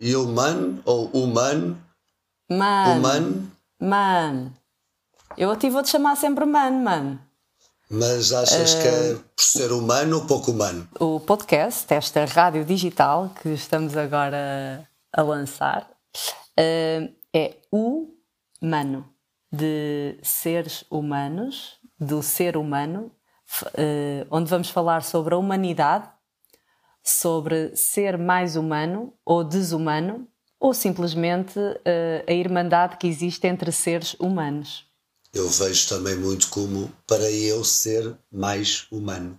Human ou humano? Man. Humano? Man. Eu a ti vou-te chamar sempre man, man. Mas achas que é por ser humano ou pouco humano? O podcast, esta rádio digital que estamos agora a lançar, eh, é humano. De seres humanos, do ser humano, eh, onde vamos falar sobre a humanidade, sobre ser mais humano ou desumano, ou simplesmente eh, a irmandade que existe entre seres humanos. Eu vejo também muito como para eu ser mais humano.